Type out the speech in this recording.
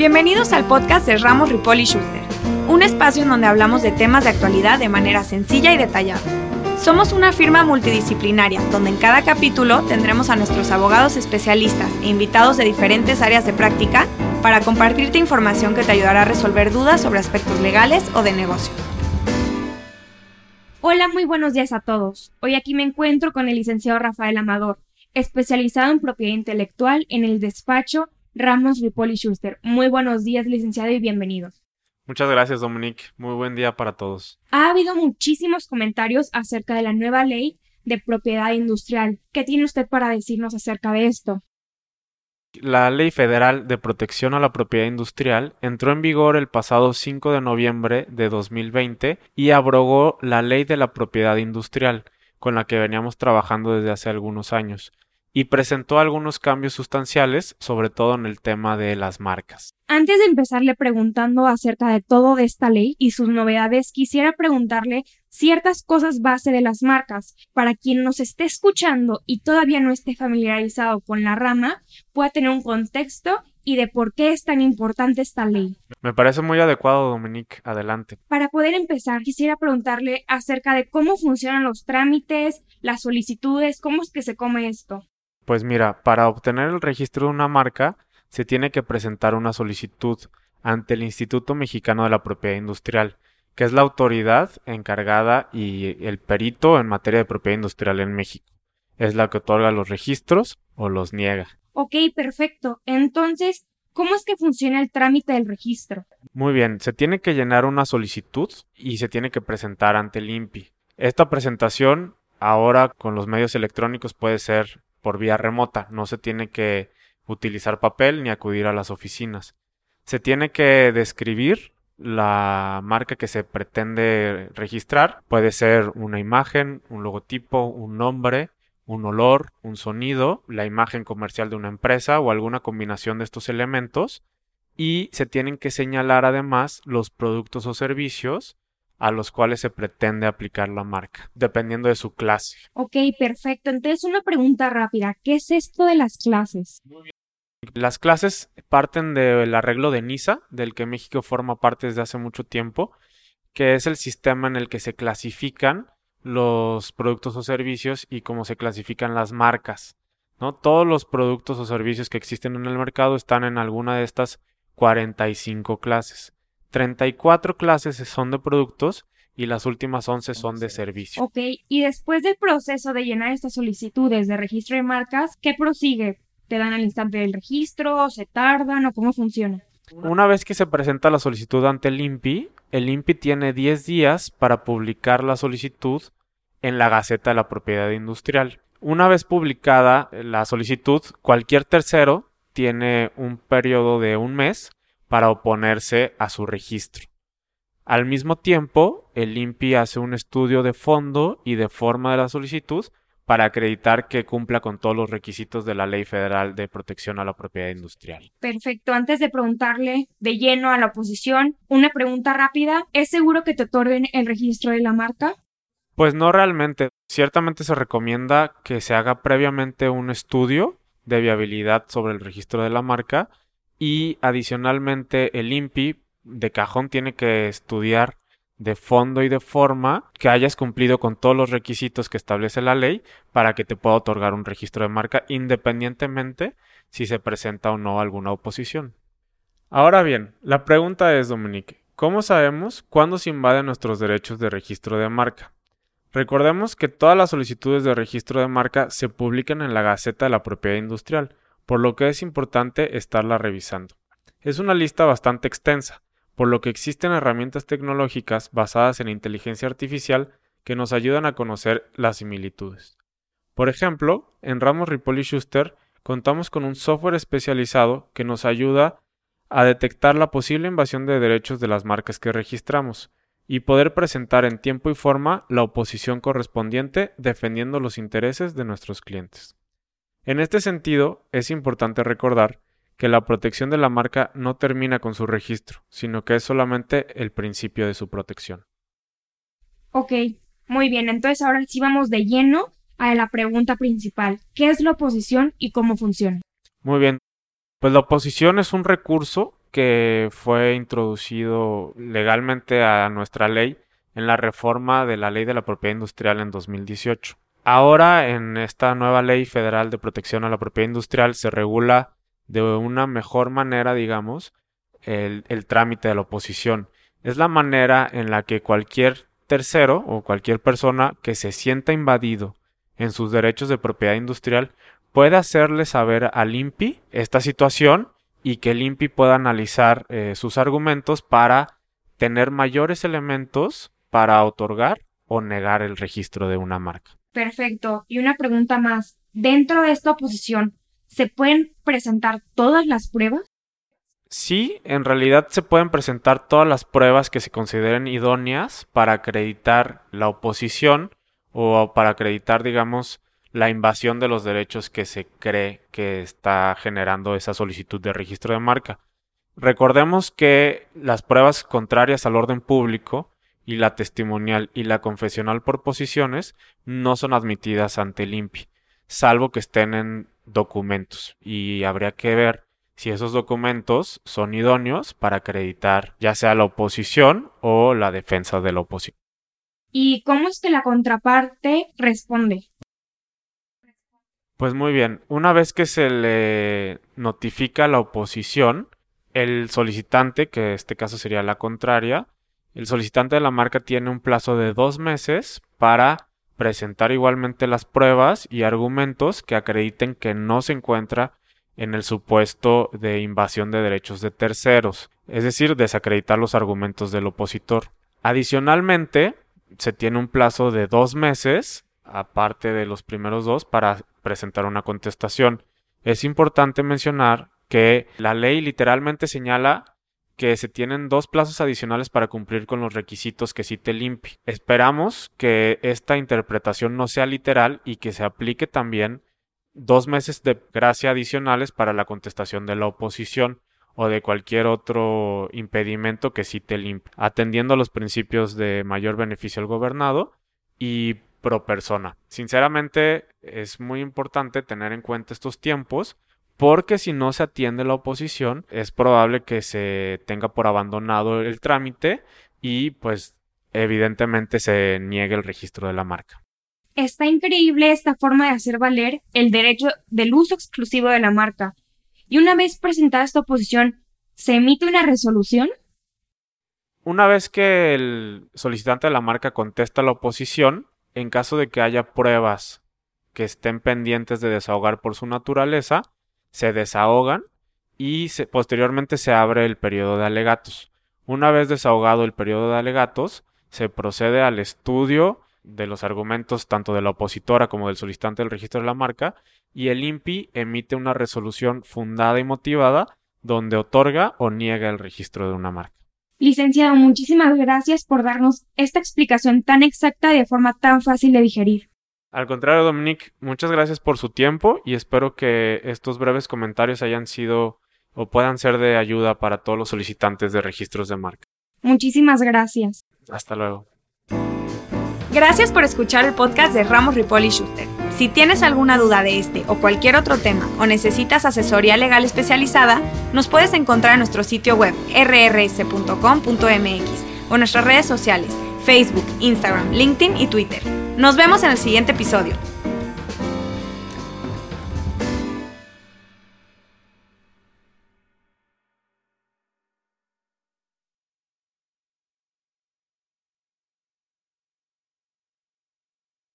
Bienvenidos al podcast de Ramos Ripoli Schuster, un espacio en donde hablamos de temas de actualidad de manera sencilla y detallada. Somos una firma multidisciplinaria donde en cada capítulo tendremos a nuestros abogados especialistas e invitados de diferentes áreas de práctica para compartirte información que te ayudará a resolver dudas sobre aspectos legales o de negocio. Hola, muy buenos días a todos. Hoy aquí me encuentro con el licenciado Rafael Amador, especializado en propiedad intelectual en el despacho Ramos Ripoli Schuster. Muy buenos días, licenciado, y bienvenidos. Muchas gracias, Dominique. Muy buen día para todos. Ha habido muchísimos comentarios acerca de la nueva ley de propiedad industrial. ¿Qué tiene usted para decirnos acerca de esto? La Ley Federal de Protección a la Propiedad Industrial entró en vigor el pasado 5 de noviembre de 2020 y abrogó la Ley de la Propiedad Industrial, con la que veníamos trabajando desde hace algunos años y presentó algunos cambios sustanciales, sobre todo en el tema de las marcas. Antes de empezarle preguntando acerca de todo de esta ley y sus novedades, quisiera preguntarle ciertas cosas base de las marcas para quien nos esté escuchando y todavía no esté familiarizado con la rama, pueda tener un contexto y de por qué es tan importante esta ley. Me parece muy adecuado, Dominique. Adelante. Para poder empezar, quisiera preguntarle acerca de cómo funcionan los trámites, las solicitudes, cómo es que se come esto. Pues mira, para obtener el registro de una marca se tiene que presentar una solicitud ante el Instituto Mexicano de la Propiedad Industrial, que es la autoridad encargada y el perito en materia de propiedad industrial en México. Es la que otorga los registros o los niega. Ok, perfecto. Entonces, ¿cómo es que funciona el trámite del registro? Muy bien, se tiene que llenar una solicitud y se tiene que presentar ante el INPI. Esta presentación ahora con los medios electrónicos puede ser por vía remota, no se tiene que utilizar papel ni acudir a las oficinas. Se tiene que describir la marca que se pretende registrar. Puede ser una imagen, un logotipo, un nombre, un olor, un sonido, la imagen comercial de una empresa o alguna combinación de estos elementos. Y se tienen que señalar además los productos o servicios a los cuales se pretende aplicar la marca, dependiendo de su clase. Ok, perfecto. Entonces, una pregunta rápida. ¿Qué es esto de las clases? Las clases parten del arreglo de NISA, del que México forma parte desde hace mucho tiempo, que es el sistema en el que se clasifican los productos o servicios y cómo se clasifican las marcas. ¿no? Todos los productos o servicios que existen en el mercado están en alguna de estas 45 clases. 34 clases son de productos y las últimas 11 son de servicios. Ok, y después del proceso de llenar estas solicitudes de registro de marcas, ¿qué prosigue? ¿Te dan al instante del registro? ¿Se tardan o cómo funciona? Una vez que se presenta la solicitud ante el INPI, el INPI tiene 10 días para publicar la solicitud en la Gaceta de la Propiedad Industrial. Una vez publicada la solicitud, cualquier tercero tiene un periodo de un mes para oponerse a su registro. Al mismo tiempo, el INPI hace un estudio de fondo y de forma de la solicitud para acreditar que cumpla con todos los requisitos de la Ley Federal de Protección a la Propiedad Industrial. Perfecto. Antes de preguntarle de lleno a la oposición, una pregunta rápida. ¿Es seguro que te otorguen el registro de la marca? Pues no realmente. Ciertamente se recomienda que se haga previamente un estudio de viabilidad sobre el registro de la marca y adicionalmente el INPI de cajón tiene que estudiar de fondo y de forma que hayas cumplido con todos los requisitos que establece la ley para que te pueda otorgar un registro de marca independientemente si se presenta o no alguna oposición. Ahora bien, la pregunta es, Dominique, ¿cómo sabemos cuándo se invaden nuestros derechos de registro de marca? Recordemos que todas las solicitudes de registro de marca se publican en la Gaceta de la Propiedad Industrial, por lo que es importante estarla revisando. Es una lista bastante extensa, por lo que existen herramientas tecnológicas basadas en inteligencia artificial que nos ayudan a conocer las similitudes. Por ejemplo, en Ramos Ripoli Schuster contamos con un software especializado que nos ayuda a detectar la posible invasión de derechos de las marcas que registramos y poder presentar en tiempo y forma la oposición correspondiente defendiendo los intereses de nuestros clientes. En este sentido, es importante recordar que la protección de la marca no termina con su registro, sino que es solamente el principio de su protección. Ok, muy bien, entonces ahora sí vamos de lleno a la pregunta principal. ¿Qué es la oposición y cómo funciona? Muy bien, pues la oposición es un recurso que fue introducido legalmente a nuestra ley en la reforma de la ley de la propiedad industrial en 2018. Ahora, en esta nueva ley federal de protección a la propiedad industrial, se regula de una mejor manera, digamos, el, trámite de la oposición. Es la manera en la que cualquier tercero o cualquier persona que se sienta invadido en sus derechos de propiedad industrial puede hacerle saber al INPI esta situación y que el pueda analizar eh, sus argumentos para tener mayores elementos para otorgar o negar el registro de una marca. Perfecto. Y una pregunta más. Dentro de esta oposición, ¿se pueden presentar todas las pruebas? Sí, en realidad se pueden presentar todas las pruebas que se consideren idóneas para acreditar la oposición o para acreditar, digamos, la invasión de los derechos que se cree que está generando esa solicitud de registro de marca. Recordemos que las pruebas contrarias al orden público y la testimonial y la confesional por posiciones no son admitidas ante el INPI, salvo que estén en documentos y habría que ver si esos documentos son idóneos para acreditar ya sea la oposición o la defensa de la oposición. ¿Y cómo es que la contraparte responde? Pues muy bien, una vez que se le notifica la oposición, el solicitante, que en este caso sería la contraria, el solicitante de la marca tiene un plazo de dos meses para presentar igualmente las pruebas y argumentos que acrediten que no se encuentra en el supuesto de invasión de derechos de terceros, es decir, desacreditar los argumentos del opositor. Adicionalmente, se tiene un plazo de dos meses, aparte de los primeros dos, para presentar una contestación. Es importante mencionar que la ley literalmente señala que se tienen dos plazos adicionales para cumplir con los requisitos que cite el INPI. Esperamos que esta interpretación no sea literal y que se aplique también dos meses de gracia adicionales para la contestación de la oposición o de cualquier otro impedimento que cite el INPI, atendiendo a los principios de mayor beneficio al gobernado y pro persona. Sinceramente, es muy importante tener en cuenta estos tiempos porque si no se atiende la oposición es probable que se tenga por abandonado el trámite y pues evidentemente se niegue el registro de la marca. Está increíble esta forma de hacer valer el derecho del uso exclusivo de la marca. Y una vez presentada esta oposición, ¿se emite una resolución? Una vez que el solicitante de la marca contesta la oposición, en caso de que haya pruebas que estén pendientes de desahogar por su naturaleza, se desahogan y posteriormente se abre el periodo de alegatos. Una vez desahogado el periodo de alegatos, se procede al estudio de los argumentos tanto de la opositora como del solicitante del registro de la marca y el INPI emite una resolución fundada y motivada donde otorga o niega el registro de una marca. Licenciado, muchísimas gracias por darnos esta explicación tan exacta de forma tan fácil de digerir. Al contrario, Dominic, muchas gracias por su tiempo y espero que estos breves comentarios hayan sido o puedan ser de ayuda para todos los solicitantes de registros de marca. Muchísimas gracias. Hasta luego. Gracias por escuchar el podcast de Ramos Ripoli Schuster. Si tienes alguna duda de este o cualquier otro tema o necesitas asesoría legal especializada, nos puedes encontrar en nuestro sitio web rrs.com.mx o en nuestras redes sociales Facebook, Instagram, LinkedIn y Twitter. Nos vemos en el siguiente episodio.